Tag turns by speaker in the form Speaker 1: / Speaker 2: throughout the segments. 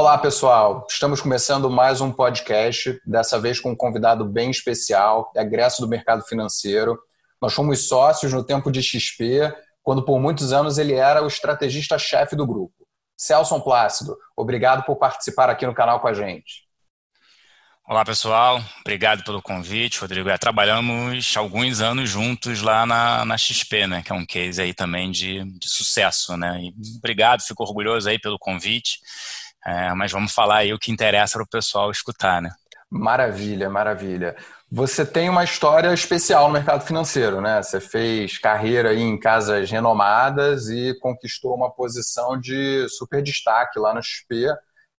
Speaker 1: Olá, pessoal. Estamos começando mais um podcast, dessa vez com um convidado bem especial, egresso do mercado financeiro. Nós fomos sócios no tempo de XP, quando por muitos anos ele era o estrategista-chefe do grupo. Celson Plácido, obrigado por participar aqui no canal com a gente.
Speaker 2: Olá, pessoal. Obrigado pelo convite, Rodrigo. É, trabalhamos alguns anos juntos lá na, na XP, né? Que é um case aí também de, de sucesso, né? E obrigado, fico orgulhoso aí pelo convite. É, mas vamos falar aí o que interessa para o pessoal escutar, né?
Speaker 1: Maravilha, maravilha. Você tem uma história especial no mercado financeiro, né? Você fez carreira aí em casas renomadas e conquistou uma posição de super destaque lá no XP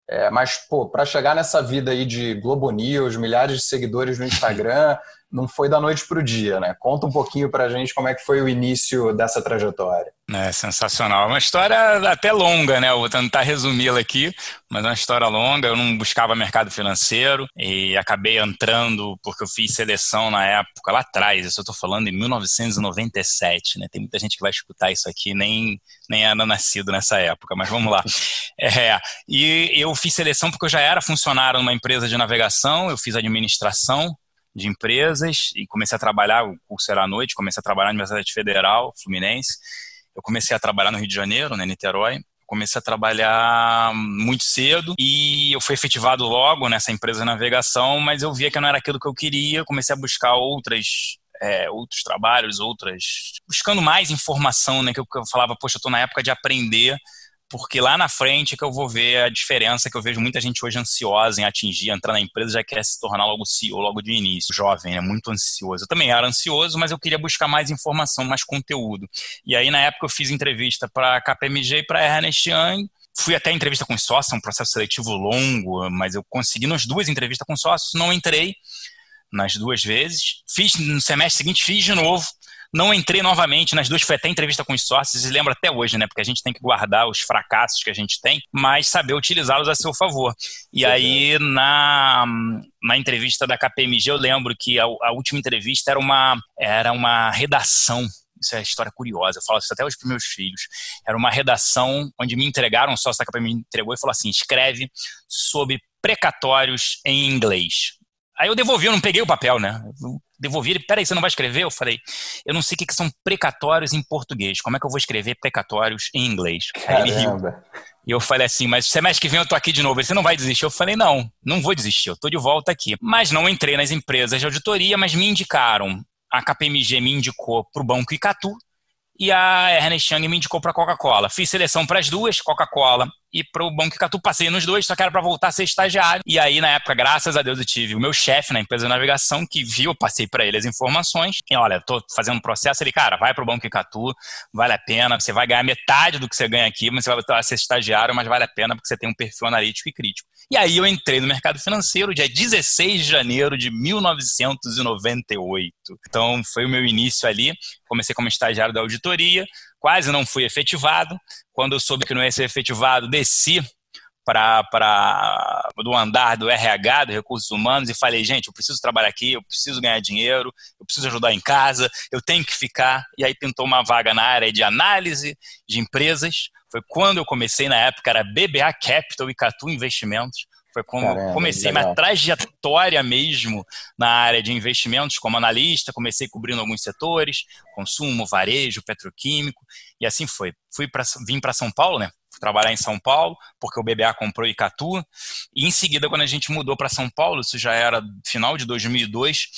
Speaker 1: é, mas, pô, para chegar nessa vida aí de Globo News, milhares de seguidores no Instagram, não foi da noite para o dia, né? Conta um pouquinho para a gente como é que foi o início dessa trajetória.
Speaker 2: É sensacional. Uma história até longa, né? Eu vou tentar resumi-la aqui, mas é uma história longa. Eu não buscava mercado financeiro e acabei entrando porque eu fiz seleção na época, lá atrás, isso eu estou falando em 1997, né? Tem muita gente que vai escutar isso aqui, nem, nem era nascido nessa época, mas vamos lá. É, e eu fiz seleção porque eu já era funcionário numa empresa de navegação, eu fiz administração, de empresas e comecei a trabalhar, o curso era à noite, comecei a trabalhar na Universidade Federal Fluminense. Eu comecei a trabalhar no Rio de Janeiro, né, Niterói. Comecei a trabalhar muito cedo e eu fui efetivado logo nessa empresa de navegação, mas eu via que não era aquilo que eu queria. Comecei a buscar outras é, outros trabalhos, outras. buscando mais informação, né? Que eu, falava, poxa, eu estou na época de aprender porque lá na frente é que eu vou ver a diferença que eu vejo muita gente hoje ansiosa em atingir, entrar na empresa, já quer se tornar logo CEO, logo de início. Jovem, é muito ansioso. Eu também era ansioso, mas eu queria buscar mais informação, mais conteúdo. E aí, na época, eu fiz entrevista para a KPMG e para a Ernest Young, fui até entrevista com sócios, um processo seletivo longo, mas eu consegui nas duas entrevistas com sócios, não entrei nas duas vezes. Fiz no semestre seguinte, fiz de novo, não entrei novamente nas duas, foi até entrevista com os sócios, e lembra até hoje, né? Porque a gente tem que guardar os fracassos que a gente tem, mas saber utilizá-los a seu favor. E aí, é. na, na entrevista da KPMG, eu lembro que a, a última entrevista era uma, era uma redação isso é história curiosa, eu falo isso até hoje para meus filhos. Era uma redação onde me entregaram, um sócio da KPMG me entregou e falou assim: escreve sobre precatórios em inglês. Aí eu devolvi, eu não peguei o papel, né? Eu devolvi ele, peraí, você não vai escrever? Eu falei, eu não sei o que, são precatórios em português, como é que eu vou escrever precatórios em inglês? Caramba. Aí ele riu. E eu falei assim, mas semestre que vem eu tô aqui de novo, você não vai desistir? Eu falei, não, não vou desistir, eu tô de volta aqui. Mas não entrei nas empresas de auditoria, mas me indicaram, a KPMG me indicou para o Banco Icatu, e a Ernest Young me indicou para a Coca-Cola. Fiz seleção para as duas, Coca-Cola e para o Banco Icatu. Passei nos dois, só que era para voltar a ser estagiário. E aí, na época, graças a Deus, eu tive o meu chefe na empresa de navegação que viu, eu passei para ele as informações. E olha, estou fazendo um processo. Ele, cara, vai para o Banco Icatu, vale a pena. Você vai ganhar metade do que você ganha aqui, mas você vai ser estagiário, mas vale a pena porque você tem um perfil analítico e crítico. E aí eu entrei no mercado financeiro dia 16 de janeiro de 1998. Então foi o meu início ali. Comecei como estagiário da auditoria, quase não fui efetivado. Quando eu soube que não ia ser efetivado, desci para do andar do RH, do Recursos Humanos, e falei, gente, eu preciso trabalhar aqui, eu preciso ganhar dinheiro, eu preciso ajudar em casa, eu tenho que ficar. E aí pintou uma vaga na área de análise de empresas. Foi quando eu comecei, na época era BBA Capital e Catu Investimentos. Foi quando Caramba, comecei minha trajetória mesmo na área de investimentos como analista, comecei cobrindo alguns setores, consumo, varejo, petroquímico, e assim foi. Fui pra, vim para São Paulo, né? trabalhar em São Paulo, porque o BBA comprou Icatu. E em seguida, quando a gente mudou para São Paulo, isso já era final de 2002,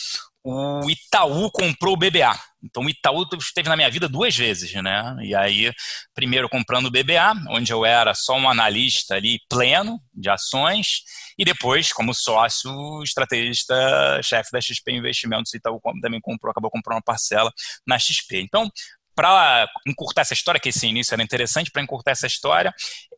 Speaker 2: o Itaú comprou o BBA. Então o Itaú esteve na minha vida duas vezes, né? E aí, primeiro comprando o BBA, onde eu era só um analista ali pleno de ações, e depois, como sócio, estrategista, chefe da XP Investimentos, Itaú também comprou, acabou comprando uma parcela na XP. Então, para encurtar essa história, que esse início era interessante, para encurtar essa história,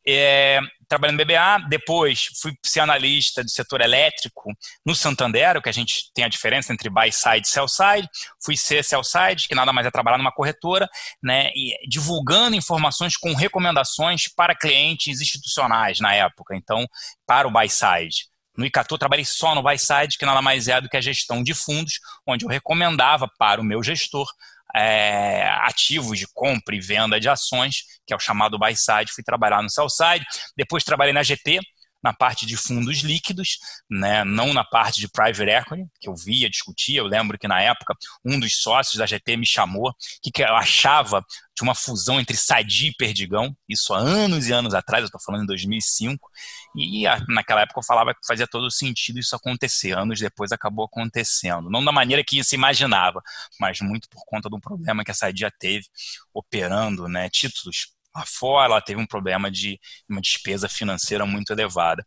Speaker 2: é, trabalhando no BBA, depois fui ser analista do setor elétrico no Santander, o que a gente tem a diferença entre buy side e sell side. Fui ser sell side, que nada mais é trabalhar numa corretora, né, e divulgando informações com recomendações para clientes institucionais na época, então para o buy side. No Icatu, trabalhei só no buy side, que nada mais é do que a gestão de fundos, onde eu recomendava para o meu gestor é, ativos de compra e venda de ações, que é o chamado buy side. Fui trabalhar no sell side. Depois trabalhei na GP, na parte de fundos líquidos, né, não na parte de private equity, que eu via, discutia. Eu lembro que na época um dos sócios da GT me chamou, que, que eu achava de uma fusão entre Sadi e Perdigão, isso há anos e anos atrás, eu estou falando em 2005, e naquela época eu falava que fazia todo sentido isso acontecer. Anos depois acabou acontecendo. Não da maneira que se imaginava, mas muito por conta de um problema que a Sadia teve operando né, títulos lá fora, ela teve um problema de uma despesa financeira muito elevada.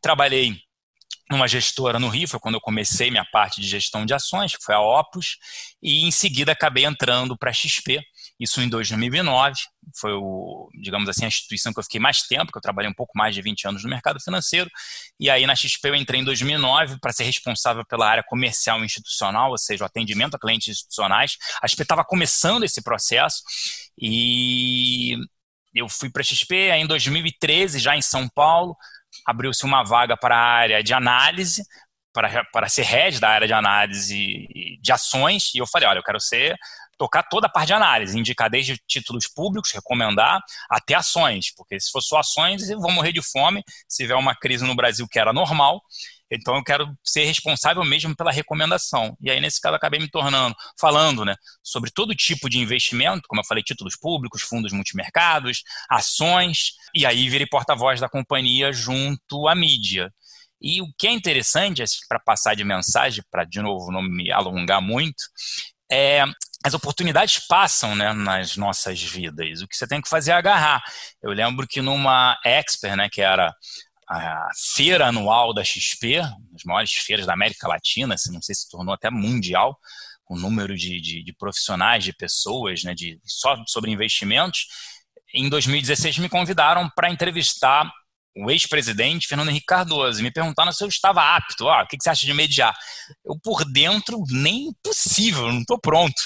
Speaker 2: Trabalhei numa gestora no Rio, foi quando eu comecei minha parte de gestão de ações, que foi a Opus, e em seguida acabei entrando para a XP, isso em 2009, foi o, digamos assim, a instituição que eu fiquei mais tempo, que eu trabalhei um pouco mais de 20 anos no mercado financeiro, e aí na XP eu entrei em 2009 para ser responsável pela área comercial institucional, ou seja, o atendimento a clientes institucionais. A XP estava começando esse processo e eu fui para a XP aí em 2013, já em São Paulo, abriu-se uma vaga para a área de análise, para, para ser head da área de análise de ações, e eu falei, olha, eu quero ser tocar toda a parte de análise, indicar desde títulos públicos, recomendar, até ações, porque se for só ações, vou morrer de fome, se tiver uma crise no Brasil que era normal, então eu quero ser responsável mesmo pela recomendação. E aí, nesse caso, acabei me tornando, falando né, sobre todo tipo de investimento, como eu falei, títulos públicos, fundos multimercados, ações, e aí virei porta-voz da companhia junto à mídia. E o que é interessante, para passar de mensagem, para de novo não me alongar muito, é as oportunidades passam né, nas nossas vidas. O que você tem que fazer é agarrar. Eu lembro que numa Expert, né, que era a feira anual da XP, as maiores feiras da América Latina, se não sei se tornou até mundial, o número de, de, de, profissionais, de pessoas, né, de, só sobre investimentos. Em 2016 me convidaram para entrevistar o ex-presidente Fernando Henrique Cardoso me perguntaram se eu estava apto. Ah, o que você acha de mediar? Eu, por dentro, nem possível, não estou pronto.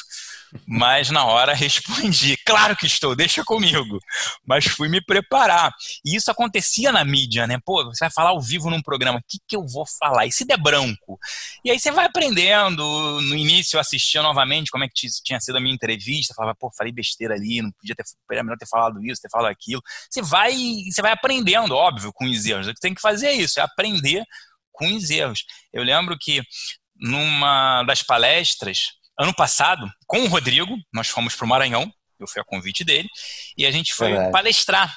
Speaker 2: Mas na hora respondi: claro que estou, deixa comigo. Mas fui me preparar. E isso acontecia na mídia, né? Pô, você vai falar ao vivo num programa, o que, que eu vou falar? E se der branco? E aí você vai aprendendo. No início eu assistia novamente como é que tinha sido a minha entrevista. Falava, pô, falei besteira ali, não podia ter, era melhor ter falado isso, ter falado aquilo. Você vai, você vai aprendendo, óbvio, com os erros. O que tem que fazer é isso, é aprender com os erros. Eu lembro que numa das palestras, ano passado, com o Rodrigo, nós fomos para o Maranhão, eu fui a convite dele, e a gente foi Verdade. palestrar.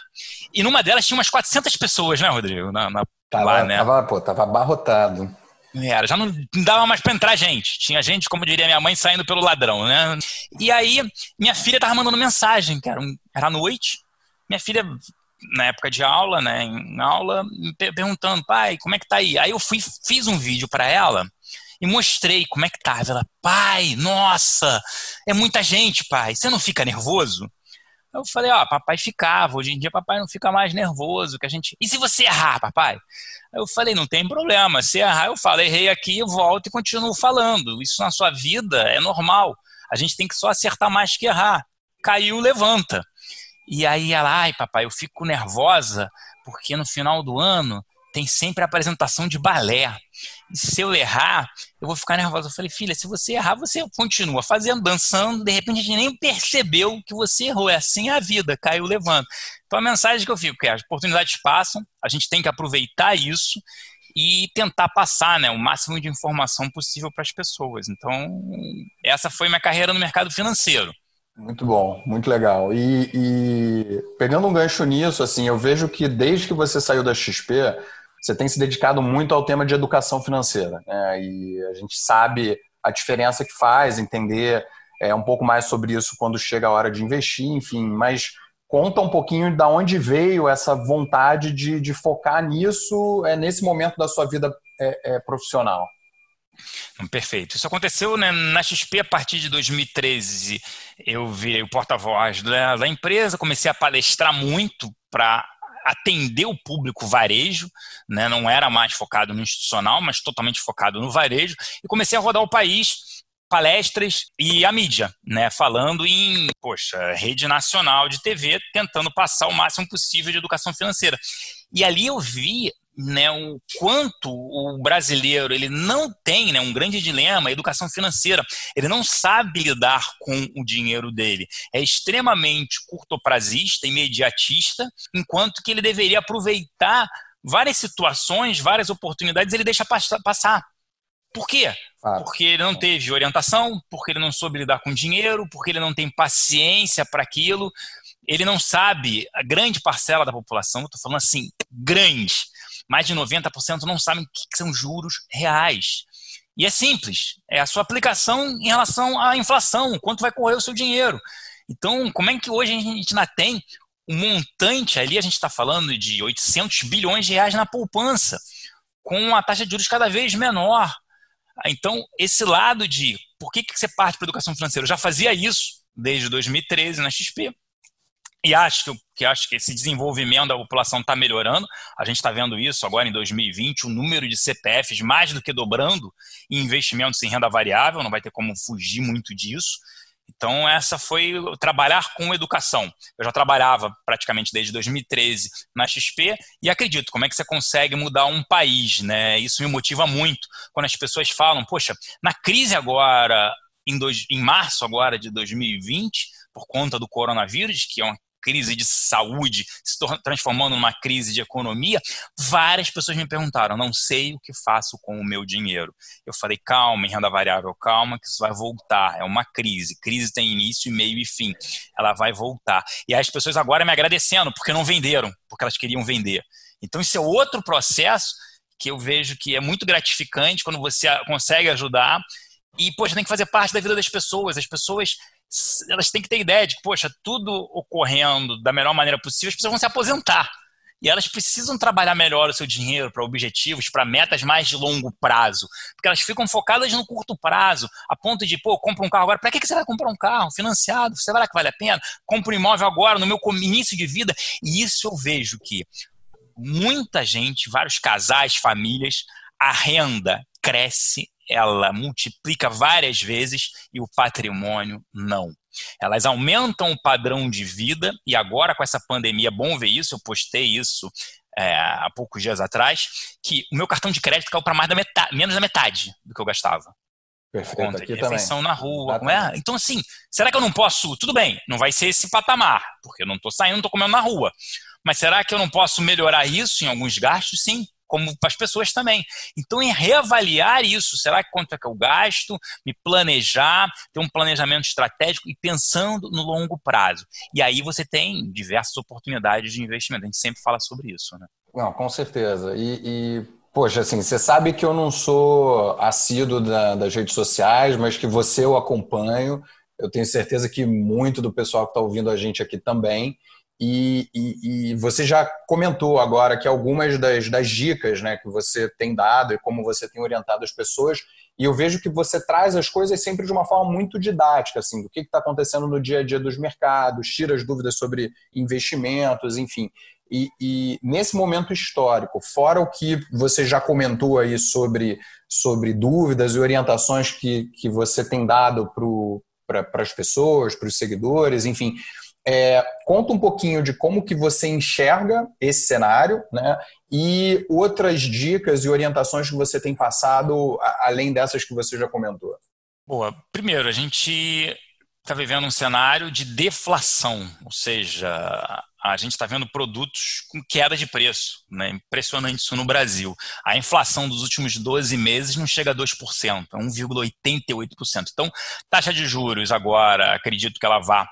Speaker 2: E numa delas tinha umas 400 pessoas, né, Rodrigo? Na, na
Speaker 1: tava, lá, né? Tava, pô, tava abarrotado.
Speaker 2: Era, já não dava mais para entrar gente. Tinha gente, como diria minha mãe, saindo pelo ladrão, né? E aí, minha filha tava mandando mensagem, que era, era noite. Minha filha, na época de aula, né, em aula, me perguntando, pai, como é que tá aí? Aí eu fui, fiz um vídeo para ela, e mostrei como é que tá. Ela, pai, nossa, é muita gente, pai. Você não fica nervoso? Eu falei, ó, papai ficava. Hoje em dia papai não fica mais nervoso, que a gente. E se você errar, papai? Eu falei, não tem problema. Se errar, eu falo, errei aqui, eu volto e continuo falando. Isso na sua vida é normal. A gente tem que só acertar mais que errar. Caiu, levanta. E aí ela, ai, papai, eu fico nervosa porque no final do ano tem sempre a apresentação de balé. Se eu errar, eu vou ficar nervosa. Eu falei, filha, se você errar, você continua fazendo, dançando, de repente a gente nem percebeu que você errou. É assim a vida, caiu levando. Então a mensagem que eu fico é: as oportunidades passam, a gente tem que aproveitar isso e tentar passar né, o máximo de informação possível para as pessoas. Então, essa foi minha carreira no mercado financeiro.
Speaker 1: Muito bom, muito legal. E, e, pegando um gancho nisso, assim, eu vejo que desde que você saiu da XP, você tem se dedicado muito ao tema de educação financeira. Né? E a gente sabe a diferença que faz, entender é, um pouco mais sobre isso quando chega a hora de investir, enfim. Mas conta um pouquinho da onde veio essa vontade de, de focar nisso é, nesse momento da sua vida é, é, profissional.
Speaker 2: Perfeito. Isso aconteceu né, na XP a partir de 2013. Eu virei o porta-voz da, da empresa, comecei a palestrar muito para atender o público varejo, né? não era mais focado no institucional, mas totalmente focado no varejo, e comecei a rodar o país palestras e a mídia, né, falando em, poxa, rede nacional de TV, tentando passar o máximo possível de educação financeira. E ali eu vi né, o quanto o brasileiro ele não tem né, um grande dilema, a educação financeira. Ele não sabe lidar com o dinheiro dele. É extremamente curtoprazista, imediatista, enquanto que ele deveria aproveitar várias situações, várias oportunidades ele deixa passar. Por quê? Porque ele não teve orientação, porque ele não soube lidar com dinheiro, porque ele não tem paciência para aquilo, ele não sabe, a grande parcela da população, estou falando assim, grande, mais de 90% não sabem o que são juros reais. E é simples, é a sua aplicação em relação à inflação, quanto vai correr o seu dinheiro. Então, como é que hoje a gente ainda tem um montante ali, a gente está falando de 800 bilhões de reais na poupança, com uma taxa de juros cada vez menor. Então, esse lado de por que, que você parte para a educação financeira? Eu já fazia isso desde 2013 na XP. E acho que, que, acho que esse desenvolvimento da população está melhorando. A gente está vendo isso agora em 2020, o número de CPFs mais do que dobrando em investimentos em renda variável, não vai ter como fugir muito disso. Então, essa foi trabalhar com educação. Eu já trabalhava praticamente desde 2013 na XP e acredito como é que você consegue mudar um país, né? Isso me motiva muito quando as pessoas falam, poxa, na crise agora, em, dois, em março agora de 2020, por conta do coronavírus, que é uma crise de saúde se transformando numa crise de economia, várias pessoas me perguntaram: não sei o que faço com o meu dinheiro. Eu falei: calma, em renda variável, calma, que isso vai voltar. É uma crise. Crise tem início, meio e fim. Ela vai voltar. E as pessoas agora me agradecendo porque não venderam, porque elas queriam vender. Então, isso é outro processo que eu vejo que é muito gratificante quando você consegue ajudar. E, poxa, tem que fazer parte da vida das pessoas. As pessoas elas têm que ter ideia de que, poxa, tudo ocorrendo da melhor maneira possível, as pessoas vão se aposentar. E elas precisam trabalhar melhor o seu dinheiro para objetivos, para metas mais de longo prazo. Porque elas ficam focadas no curto prazo, a ponto de, pô, compra um carro agora. Para que você vai comprar um carro financiado? Você vai lá que vale a pena? Compra um imóvel agora, no meu início de vida. E isso eu vejo que muita gente, vários casais, famílias, a renda cresce ela multiplica várias vezes e o patrimônio não. Elas aumentam o padrão de vida e agora com essa pandemia, é bom ver isso, eu postei isso é, há poucos dias atrás, que o meu cartão de crédito caiu para mais da metade, menos da metade do que eu gastava.
Speaker 1: Perfeito, conta aqui refeição
Speaker 2: na rua. É? Então, assim, será que eu não posso? Tudo bem, não vai ser esse patamar, porque eu não estou saindo, não estou comendo na rua. Mas será que eu não posso melhorar isso em alguns gastos? Sim como para as pessoas também. Então, em reavaliar isso, será que quanto é que eu gasto, me planejar, ter um planejamento estratégico e pensando no longo prazo. E aí você tem diversas oportunidades de investimento. A gente sempre fala sobre isso, né?
Speaker 1: Não, com certeza. E, e poxa, assim, você sabe que eu não sou assíduo da, das redes sociais, mas que você eu acompanho. Eu tenho certeza que muito do pessoal que está ouvindo a gente aqui também. E, e, e, você já comentou agora que algumas das, das dicas né, que você tem dado e como você tem orientado as pessoas, e eu vejo que você traz as coisas sempre de uma forma muito didática, assim, do que está acontecendo no dia a dia dos mercados, tira as dúvidas sobre investimentos, enfim. E, e, nesse momento histórico, fora o que você já comentou aí sobre, sobre dúvidas e orientações que, que você tem dado para as pessoas, para os seguidores, enfim, é, conta um pouquinho de como que você enxerga esse cenário, né? E outras dicas e orientações que você tem passado, além dessas que você já comentou.
Speaker 2: Boa. Primeiro, a gente está vivendo um cenário de deflação, ou seja, a gente está vendo produtos com queda de preço. Né? Impressionante isso no Brasil. A inflação dos últimos 12 meses não chega a 2%, é 1,88%. Então, taxa de juros agora, acredito que ela vá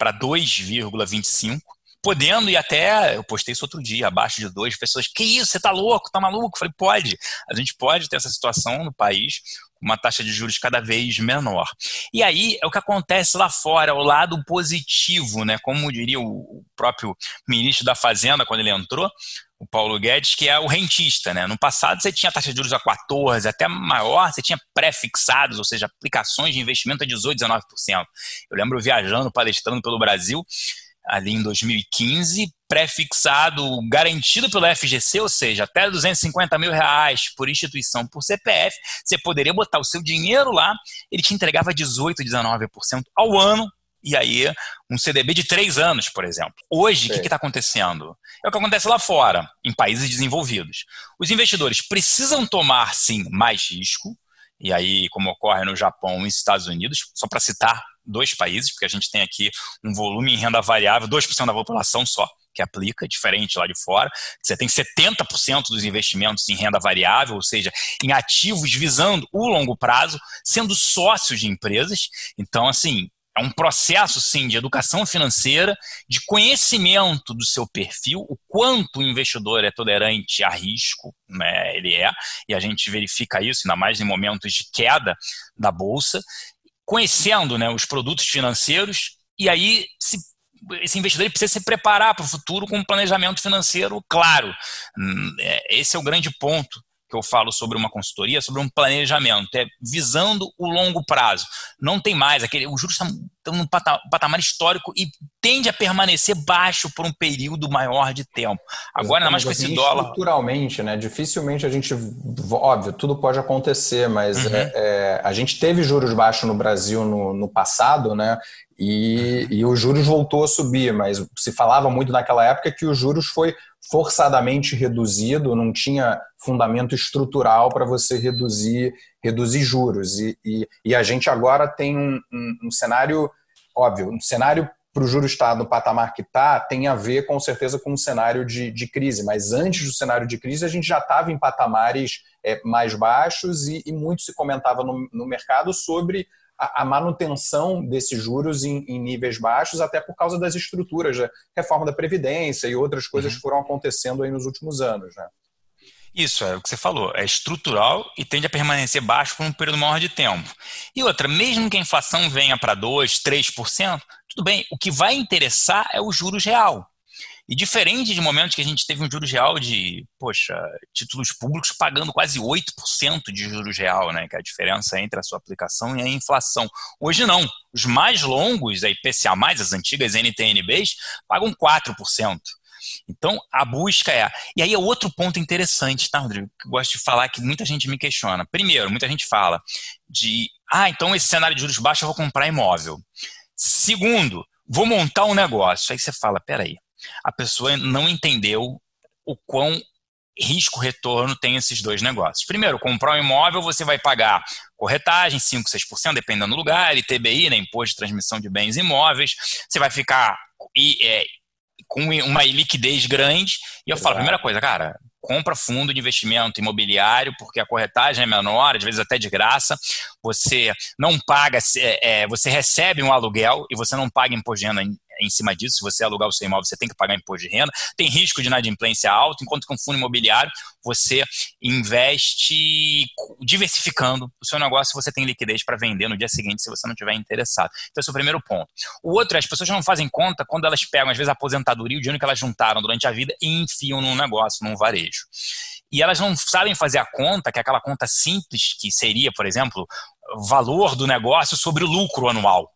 Speaker 2: para 2,25, podendo ir até, eu postei isso outro dia, abaixo de 2, pessoas, que isso, você tá louco, tá maluco? Falei, pode, a gente pode ter essa situação no país, uma taxa de juros cada vez menor. E aí é o que acontece lá fora, o lado positivo, né? Como diria o próprio ministro da Fazenda quando ele entrou, o Paulo Guedes, que é o rentista. Né? No passado você tinha taxa de juros a 14%, até maior, você tinha pré-fixados, ou seja, aplicações de investimento a 18%, 19%. Eu lembro viajando, palestrando pelo Brasil, ali em 2015, pré-fixado, garantido pelo FGC, ou seja, até 250 mil reais por instituição, por CPF, você poderia botar o seu dinheiro lá, ele te entregava 18%, 19% ao ano, e aí um CDB de três anos, por exemplo. Hoje, o que está acontecendo? É o que acontece lá fora, em países desenvolvidos. Os investidores precisam tomar, sim, mais risco, e aí, como ocorre no Japão e nos Estados Unidos, só para citar dois países, porque a gente tem aqui um volume em renda variável, 2% da população só, que aplica, diferente lá de fora. Você tem 70% dos investimentos em renda variável, ou seja, em ativos visando o longo prazo, sendo sócios de empresas. Então, assim, é um processo, sim, de educação financeira, de conhecimento do seu perfil, o quanto o investidor é tolerante a risco, né, ele é, e a gente verifica isso, ainda mais em momentos de queda da bolsa, conhecendo né, os produtos financeiros, e aí se esse investidor precisa se preparar para o futuro com um planejamento financeiro claro. Hum, é, esse é o grande ponto que eu falo sobre uma consultoria, sobre um planejamento, é visando o longo prazo. Não tem mais aquele, os juros estão, num patamar histórico e tende a permanecer baixo por um período maior de tempo. Agora, ainda mais com esse assim, dólar.
Speaker 1: Estruturalmente, né? Dificilmente a gente, óbvio, tudo pode acontecer, mas uhum. é, é, a gente teve juros baixos no Brasil no, no passado, né? E, uhum. e os juros voltou a subir, mas se falava muito naquela época que os juros foi forçadamente reduzido, não tinha fundamento estrutural para você reduzir, reduzir juros. E, e, e, a gente agora tem um, um, um cenário, óbvio, um cenário para o juro estar no patamar que está tem a ver com certeza com um cenário de, de crise, mas antes do cenário de crise a gente já estava em patamares é, mais baixos e, e, muito se comentava no, no mercado sobre a, manutenção desses juros em, em, níveis baixos, até por causa das estruturas, a reforma da Previdência e outras coisas uhum. que foram acontecendo aí nos últimos anos. Né?
Speaker 2: Isso, é o que você falou, é estrutural e tende a permanecer baixo por um período maior de tempo. E outra, mesmo que a inflação venha para 2%, 3%, tudo bem, o que vai interessar é o juros real. E diferente de momentos que a gente teve um juros real de, poxa, títulos públicos pagando quase 8% de juros real, né? Que é a diferença entre a sua aplicação e a inflação. Hoje não. Os mais longos, a IPCA, as antigas NTNBs, pagam 4%. Então, a busca é. E aí é outro ponto interessante, tá, Rodrigo? Que eu gosto de falar que muita gente me questiona. Primeiro, muita gente fala de. Ah, então esse cenário de juros baixos eu vou comprar imóvel. Segundo, vou montar um negócio. Aí você fala: peraí, a pessoa não entendeu o quão risco-retorno tem esses dois negócios. Primeiro, comprar um imóvel, você vai pagar corretagem, 5%, 6%, dependendo do lugar, ITBI, né, Imposto de Transmissão de Bens Imóveis, você vai ficar é, com uma liquidez grande, e eu falo, primeira coisa, cara, compra fundo de investimento imobiliário, porque a corretagem é menor, às vezes até de graça, você não paga, é, é, você recebe um aluguel e você não paga imposto de renda em cima disso. Se você alugar o seu imóvel, você tem que pagar imposto de renda. Tem risco de inadimplência alto, enquanto que um fundo imobiliário você investe diversificando o seu negócio, você tem liquidez para vender no dia seguinte se você não estiver interessado. Então, esse é o primeiro ponto. O outro é as pessoas não fazem conta quando elas pegam, às vezes, a aposentadoria, o dinheiro que elas juntaram durante a vida e enfiam num negócio, num varejo. E elas não sabem fazer a conta, que é aquela conta simples, que seria, por exemplo, valor do negócio sobre o lucro anual.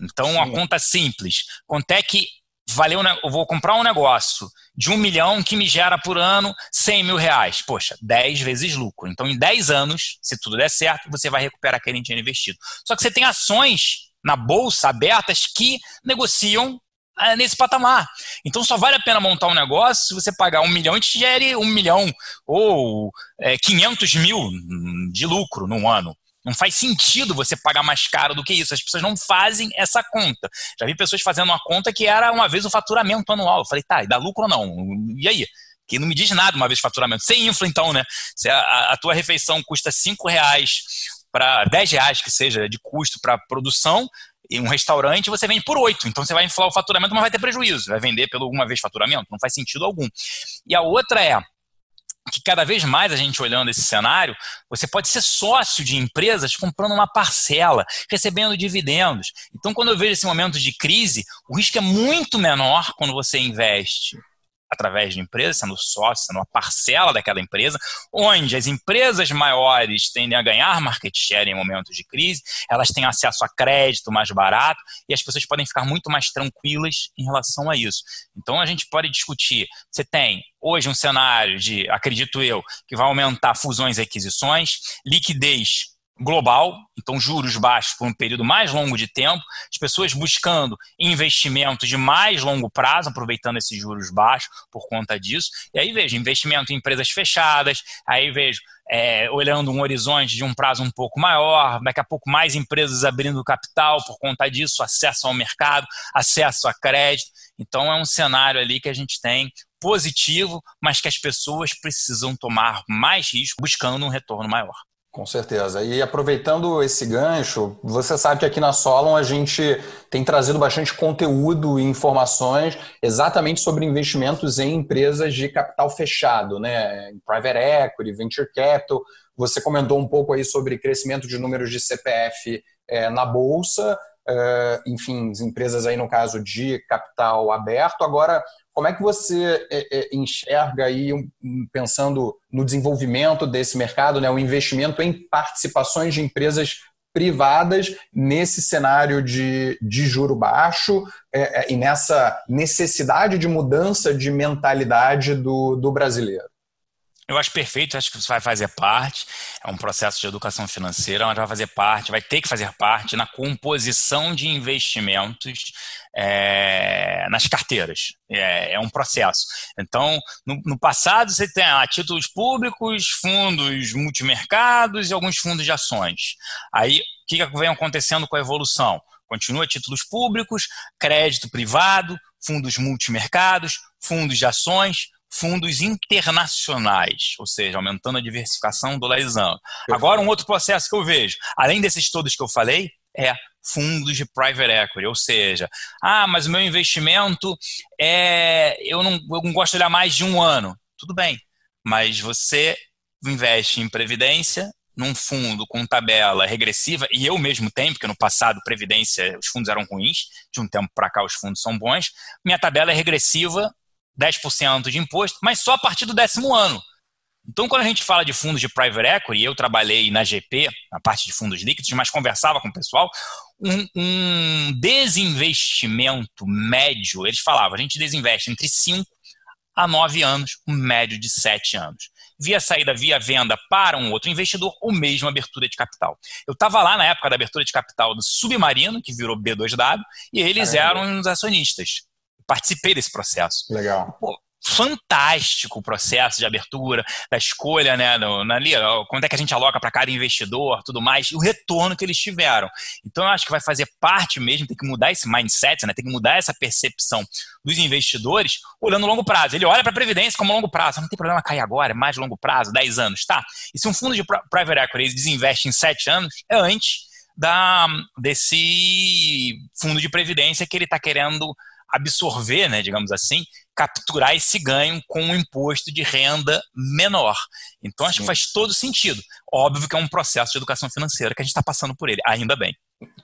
Speaker 2: Então, Sim. uma conta simples. Quanto é que valeu, eu vou comprar um negócio de um milhão que me gera por ano 100 mil reais. Poxa, 10 vezes lucro. Então, em 10 anos, se tudo der certo, você vai recuperar aquele dinheiro investido. Só que você tem ações na bolsa abertas que negociam ah, nesse patamar. Então só vale a pena montar um negócio se você pagar um milhão e te gere um milhão ou é, 500 mil de lucro num ano. Não faz sentido você pagar mais caro do que isso. As pessoas não fazem essa conta. Já vi pessoas fazendo uma conta que era uma vez o faturamento anual. Eu falei, tá, e dá lucro ou não? E aí? Que não me diz nada uma vez faturamento. Sem infla, então, né? Se a, a tua refeição custa 5 reais para 10 reais que seja de custo para produção, em um restaurante você vende por 8. Então você vai inflar o faturamento, mas vai ter prejuízo. Vai vender pelo uma vez faturamento? Não faz sentido algum. E a outra é que cada vez mais a gente olhando esse cenário, você pode ser sócio de empresas comprando uma parcela, recebendo dividendos. Então, quando eu vejo esse momento de crise, o risco é muito menor quando você investe através de empresas, sendo sócio, sendo uma parcela daquela empresa, onde as empresas maiores tendem a ganhar market share em momentos de crise, elas têm acesso a crédito mais barato e as pessoas podem ficar muito mais tranquilas em relação a isso. Então a gente pode discutir, você tem hoje um cenário de, acredito eu, que vai aumentar fusões e aquisições, liquidez global, então juros baixos por um período mais longo de tempo, as pessoas buscando investimentos de mais longo prazo, aproveitando esses juros baixos por conta disso. E aí vejo investimento em empresas fechadas, aí vejo é, olhando um horizonte de um prazo um pouco maior, daqui a pouco mais empresas abrindo capital por conta disso, acesso ao mercado, acesso a crédito. Então é um cenário ali que a gente tem positivo, mas que as pessoas precisam tomar mais risco buscando um retorno maior.
Speaker 1: Com certeza. E aproveitando esse gancho, você sabe que aqui na Solon a gente tem trazido bastante conteúdo e informações exatamente sobre investimentos em empresas de capital fechado, né? Em private equity, venture capital. Você comentou um pouco aí sobre crescimento de números de CPF é, na bolsa, é, enfim, empresas aí no caso de capital aberto. Agora, como é que você é, é, enxerga aí, pensando no desenvolvimento desse mercado, né, o investimento em participações de empresas privadas nesse cenário de, de juro baixo é, é, e nessa necessidade de mudança de mentalidade do, do brasileiro?
Speaker 2: Eu acho perfeito, acho que isso vai fazer parte. É um processo de educação financeira, mas vai fazer parte, vai ter que fazer parte na composição de investimentos é, nas carteiras. É, é, um processo. Então, no, no, passado, você tem ah, títulos públicos, fundos multimercados e alguns fundos de ações. Aí, o que, que vem acontecendo com a evolução? Continua títulos públicos, crédito privado, fundos multimercados, fundos de ações, fundos internacionais, ou seja, aumentando a diversificação, dolarizando. Agora, um outro processo que eu vejo, além desses todos que eu falei, é fundos de private equity, ou seja, ah, mas o meu investimento é, eu não, eu não gosto de olhar mais de um ano. Tudo bem, mas você investe em previdência num fundo com tabela regressiva, e eu mesmo tenho, porque no passado previdência os fundos eram ruins, de um tempo para cá os fundos são bons, minha tabela é regressiva 10% de imposto, mas só a partir do décimo ano. Então, quando a gente fala de fundos de private equity, eu trabalhei na GP, na parte de fundos líquidos, mas conversava com o pessoal, um, um desinvestimento médio, eles falavam, a gente desinveste entre 5 a 9 anos, um médio de 7 anos. Via saída, via venda para um outro investidor, ou mesmo abertura de capital. Eu estava lá na época da abertura de capital do Submarino, que virou B2W, e eles Caramba. eram os acionistas participei desse processo.
Speaker 1: Legal.
Speaker 2: Pô, fantástico o processo de abertura, da escolha, né, no, na, ali, quanto é que a gente aloca para cada investidor, tudo mais, e o retorno que eles tiveram. Então, eu acho que vai fazer parte mesmo, tem que mudar esse mindset, né, tem que mudar essa percepção dos investidores, olhando longo prazo. Ele olha para a Previdência como longo prazo, não tem problema cair agora, é mais longo prazo, 10 anos, tá? E se um fundo de private equity desinveste em 7 anos, é antes da, desse fundo de previdência que ele está querendo absorver, né, digamos assim, capturar esse ganho com um imposto de renda menor. Então, acho Sim. que faz todo sentido. Óbvio que é um processo de educação financeira que a gente está passando por ele, ainda bem.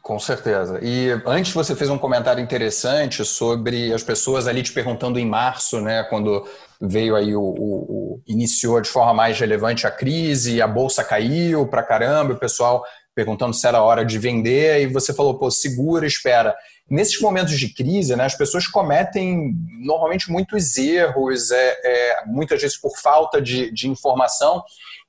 Speaker 1: Com certeza. E antes você fez um comentário interessante sobre as pessoas ali te perguntando em março, né, quando veio aí o, o, o iniciou de forma mais relevante a crise, a bolsa caiu para caramba, o pessoal perguntando se era hora de vender, e você falou, pô, segura, espera nesses momentos de crise, né, as pessoas cometem normalmente muitos erros, é, é, muitas vezes por falta de, de informação,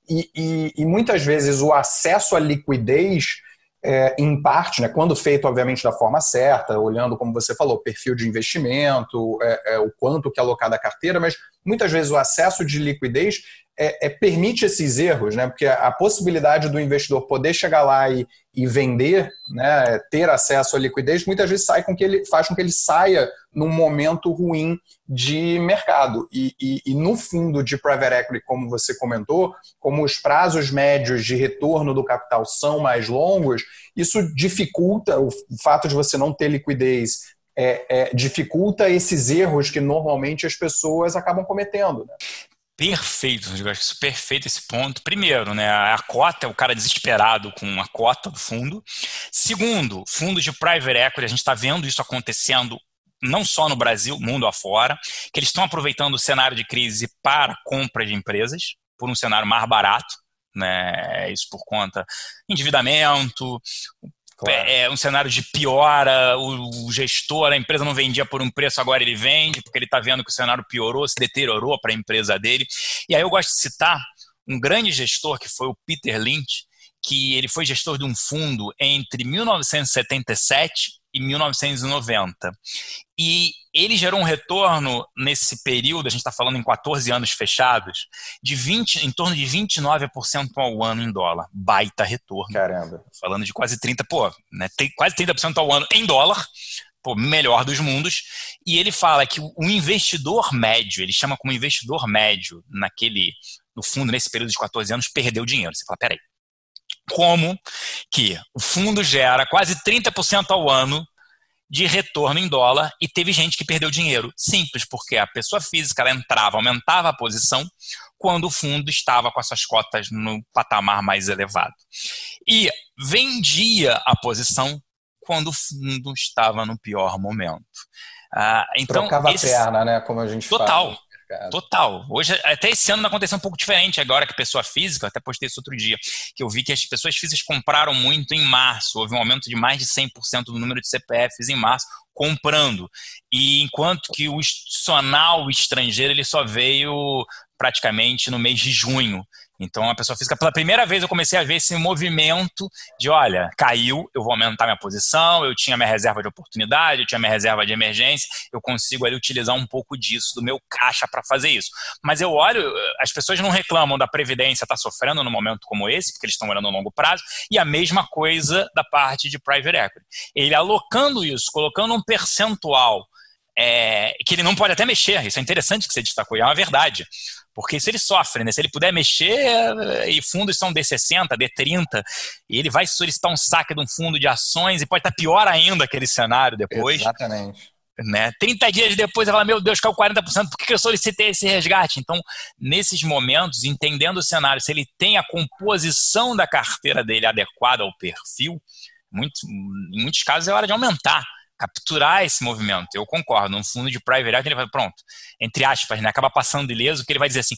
Speaker 1: e, e, e, muitas vezes o acesso à liquidez, é, em parte, né, quando feito, obviamente, da forma certa, olhando, como você falou, perfil de investimento, é, é, o quanto que é alocado a carteira, mas muitas vezes o acesso de liquidez é, é, permite esses erros, né? Porque a possibilidade do investidor poder chegar lá e, e vender, né, ter acesso à liquidez, muitas vezes sai com que ele faz com que ele saia num momento ruim de mercado. E, e, e no fundo de private equity, como você comentou, como os prazos médios de retorno do capital são mais longos, isso dificulta o fato de você não ter liquidez é, é, dificulta esses erros que normalmente as pessoas acabam cometendo. Né?
Speaker 2: Perfeito, eu acho isso perfeito esse ponto. Primeiro, né, a cota, o cara desesperado com a cota do fundo. Segundo, fundos de private equity, a gente está vendo isso acontecendo não só no Brasil, mundo afora, que eles estão aproveitando o cenário de crise para compra de empresas, por um cenário mais barato, né? Isso por conta endividamento, Claro. É, um cenário de piora, o, o, gestor, a empresa não vendia por um preço, agora ele vende, porque ele está vendo que o cenário piorou, se deteriorou para a empresa dele. E aí eu gosto de citar um grande gestor, que foi o Peter Lynch, que ele foi gestor de um fundo entre 1977 e 1990. E ele gerou um retorno nesse período, a gente está falando em 14 anos fechados, de 20, em torno de 29% ao ano em dólar. Baita retorno.
Speaker 1: Caramba.
Speaker 2: Falando de quase 30%, pô, né, quase 30% ao ano em dólar. Pô, melhor dos mundos. E ele fala que o investidor médio, ele chama como investidor médio naquele, no fundo, nesse período de 14 anos, perdeu dinheiro. Você fala, peraí, como que o fundo gera quase 30% ao ano de retorno em dólar e teve gente que perdeu dinheiro. Simples, porque a pessoa física ela entrava, aumentava a posição quando o fundo estava com as suas cotas no patamar mais elevado. E vendia a posição quando o fundo estava no pior momento.
Speaker 1: Ah, então, Trocava esse... a perna, né? Como a gente
Speaker 2: Total. Fala. Total. Hoje, até esse ano aconteceu um pouco diferente agora que pessoa física, até postei isso outro dia, que eu vi que as pessoas físicas compraram muito em março, houve um aumento de mais de 100% do número de CPFs em março comprando. E enquanto que o institucional estrangeiro ele só veio praticamente no mês de junho. Então, a pessoa física, pela primeira vez, eu comecei a ver esse movimento de: olha, caiu, eu vou aumentar minha posição, eu tinha minha reserva de oportunidade, eu tinha minha reserva de emergência, eu consigo ali utilizar um pouco disso, do meu caixa para fazer isso. Mas eu olho, as pessoas não reclamam da Previdência estar tá sofrendo num momento como esse, porque eles estão olhando no longo prazo, e a mesma coisa da parte de private equity. Ele alocando isso, colocando um percentual é, que ele não pode até mexer, isso é interessante que você destacou, e é uma verdade. Porque se ele sofre, né? Se ele puder mexer, e fundos são D60, D30, e ele vai solicitar um saque de um fundo de ações e pode estar pior ainda aquele cenário depois.
Speaker 1: Exatamente.
Speaker 2: Né? 30 dias depois, ela fala: Meu Deus, caiu 40%, por que eu solicitei esse resgate? Então, nesses momentos, entendendo o cenário, se ele tem a composição da carteira dele adequada ao perfil, muito, em muitos casos é hora de aumentar capturar esse movimento. Eu concordo. Um fundo de private equity, ele vai, pronto, entre aspas, né, acaba passando ileso, que ele vai dizer assim,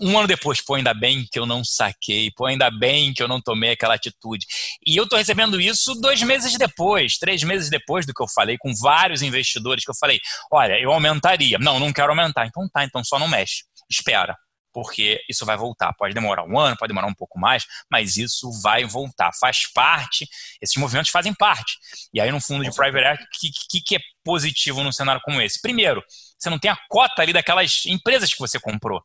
Speaker 2: um ano depois, pô, ainda bem que eu não saquei, pô, ainda bem que eu não tomei aquela atitude. E eu estou recebendo isso dois meses depois, três meses depois do que eu falei, com vários investidores que eu falei, olha, eu aumentaria. Não, não quero aumentar. Então tá, então só não mexe. Espera porque isso vai voltar. Pode demorar um ano, pode demorar um pouco mais, mas isso vai voltar. Faz parte, esses movimentos fazem parte. E aí, no fundo de private equity, o que, que, é positivo num cenário como esse? Primeiro, você não tem a cota ali daquelas empresas que você comprou.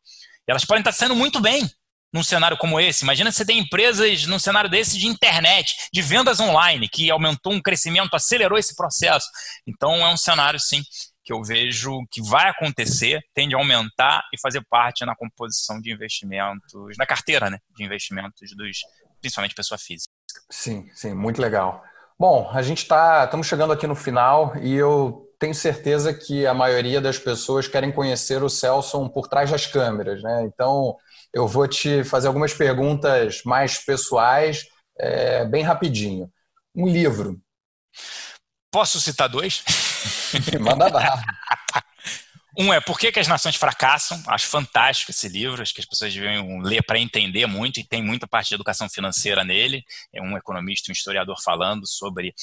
Speaker 2: E elas podem estar sendo muito bem num cenário como esse. Imagina se você tem empresas num cenário desse de internet, de vendas online, que aumentou um crescimento, acelerou esse processo. Então, é um cenário, sim, que eu vejo que vai acontecer, tende a aumentar e fazer parte na composição de investimentos, na carteira né, de investimentos dos, principalmente pessoa física.
Speaker 1: Sim, sim, muito legal. Bom, a gente está, estamos chegando aqui no final e eu tenho certeza que a maioria das pessoas querem conhecer o Celso por trás das câmeras, né? Então, eu vou te fazer algumas perguntas mais pessoais, é, bem rapidinho. Um livro.
Speaker 2: Posso citar dois?
Speaker 1: Manda lá.
Speaker 2: Um é Por que, que, as Nações Fracassam? Acho fantástico esse livro, acho que as pessoas deviam ler para entender muito, e tem muita parte de educação financeira nele. É um economista, um historiador falando sobre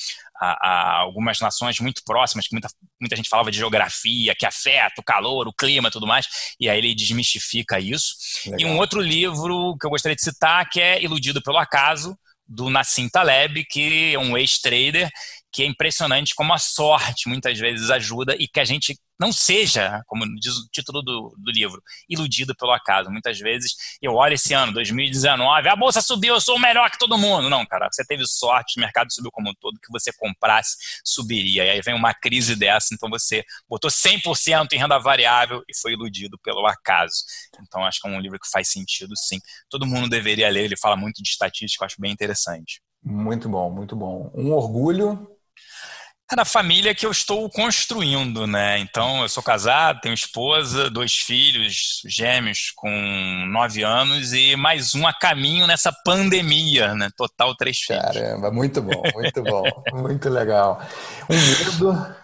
Speaker 2: a, a algumas nações muito próximas, que muita, muita gente falava de geografia, que afeta o calor, o clima tudo mais, e aí ele desmistifica isso. Legal. E um outro livro que eu gostaria de citar, que é Iludido pelo Acaso, do Nassim Taleb, que é um ex-trader que é impressionante como a sorte muitas vezes ajuda e que a gente não seja, como diz o título do, do livro, iludido pelo acaso. Muitas vezes eu olho esse ano, 2019, a bolsa subiu, eu sou o melhor que todo mundo. Não, cara, você teve sorte, o mercado subiu como um todo, que você comprasse, subiria. E aí vem uma crise dessa, então você botou 100% em renda variável e foi iludido pelo acaso. Então acho que é um livro que faz sentido, sim. Todo mundo deveria ler, ele fala muito de estatística, acho bem interessante.
Speaker 1: Muito bom, muito bom. Um orgulho
Speaker 2: na família que eu estou construindo, né? Então, eu sou casado, tenho esposa, dois filhos gêmeos com nove anos e mais um a caminho nessa pandemia, né? Total três filhos.
Speaker 1: Caramba, muito bom, muito bom, muito legal. Um medo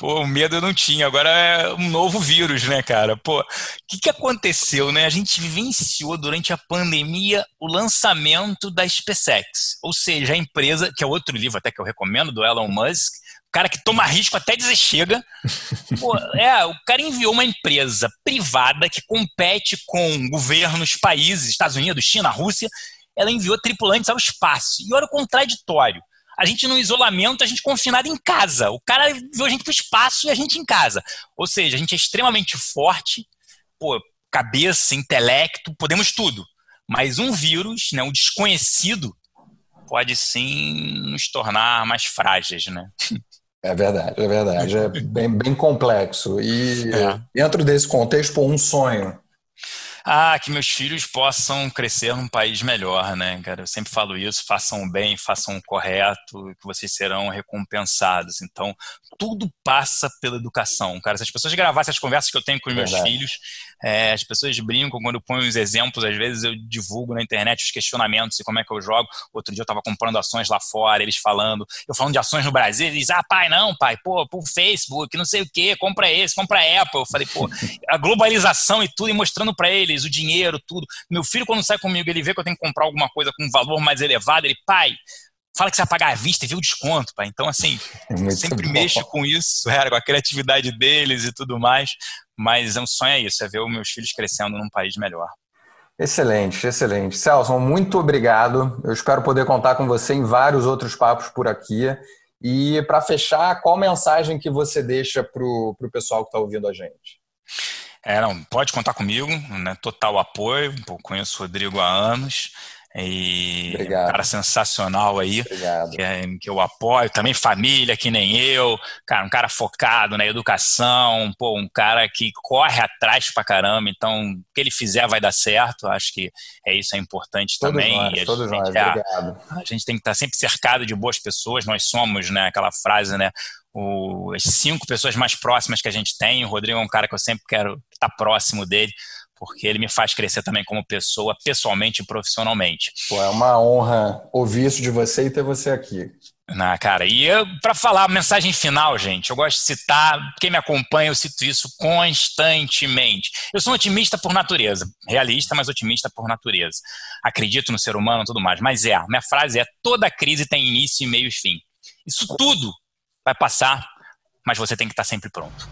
Speaker 2: Pô, o medo eu não tinha, agora é um novo vírus, né, cara? Pô, o que, que aconteceu, né? A gente vivenciou durante a pandemia o lançamento da SpaceX, ou seja, a empresa, que é outro livro até que eu recomendo, do Elon Musk, cara que toma risco até dizer chega. Pô, é, o cara enviou uma empresa privada que compete com governos, países, Estados Unidos, China, Rússia, ela enviou tripulantes ao espaço. E olha o contraditório. A gente no isolamento, a gente confinado em casa. O cara enviou a gente para o espaço e a gente em casa. Ou seja, a gente é extremamente forte, pô, cabeça, intelecto, podemos tudo. Mas um vírus, né, um desconhecido, pode sim nos tornar mais frágeis, né?
Speaker 1: É verdade, é verdade. É bem, bem complexo. E é. dentro desse contexto, um sonho
Speaker 2: ah, que meus filhos possam crescer num país melhor, né, cara? Eu sempre falo isso, façam o bem, façam o correto, que vocês serão recompensados. Então, tudo passa pela educação, cara. Se as pessoas gravassem as conversas que eu tenho com os meus Verdade. filhos, é, as pessoas brincam quando eu ponho os exemplos, às vezes eu divulgo na internet os questionamentos e como é que eu jogo. Outro dia eu estava comprando ações lá fora, eles falando, eu falando de ações no Brasil, eles ah, pai, não, pai, pô, pro Facebook, não sei o que, compra esse, compra Apple. Eu falei, pô, a globalização e tudo, e mostrando para eles o dinheiro, tudo. Meu filho, quando sai comigo, ele vê que eu tenho que comprar alguma coisa com um valor mais elevado, ele, pai, fala que você vai pagar à vista e vê o desconto, pai. Então, assim, é sempre bom. mexo com isso, é, com a criatividade deles e tudo mais. Mas é um sonho é isso, é ver os meus filhos crescendo num país melhor.
Speaker 1: Excelente, excelente. Celso, muito obrigado. Eu espero poder contar com você em vários outros papos por aqui. E para fechar, qual mensagem que você deixa para o pessoal que está ouvindo a gente?
Speaker 2: É, não, pode contar comigo, né? total apoio. Eu conheço o Rodrigo há anos. E Obrigado. um cara sensacional aí, que, é, que, eu apoio. Também família, que nem eu. Cara, um cara focado na educação, pô, um cara que corre atrás pra caramba. Então, o que ele fizer vai dar certo. Acho que é isso, é importante todos também.
Speaker 1: Nós, todos nós,
Speaker 2: é, Obrigado. A gente tem que estar sempre cercado de boas pessoas. Nós somos, né, aquela frase, né? O, as cinco pessoas mais próximas que a gente tem. O Rodrigo é um cara que eu sempre quero estar próximo dele porque ele me faz crescer também como pessoa, pessoalmente e profissionalmente.
Speaker 1: Pô, é uma honra ouvir isso de você e ter você aqui.
Speaker 2: Na cara, e para falar a mensagem final, gente, eu gosto de citar, quem me acompanha, eu cito isso constantemente. Eu sou um otimista por natureza, realista, mas otimista por natureza. Acredito no ser humano e tudo mais, mas é, minha frase é: toda crise tem início, meio e fim. Isso tudo vai passar, mas você tem que estar sempre pronto.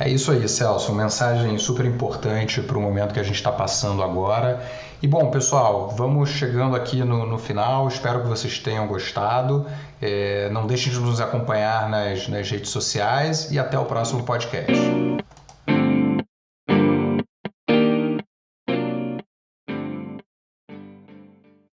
Speaker 1: É isso aí, Celso. Mensagem super importante para o momento que a gente está passando agora. E bom, pessoal, vamos chegando aqui no, no final. Espero que vocês tenham gostado. É, não deixem de nos acompanhar nas, nas redes sociais e até o próximo podcast.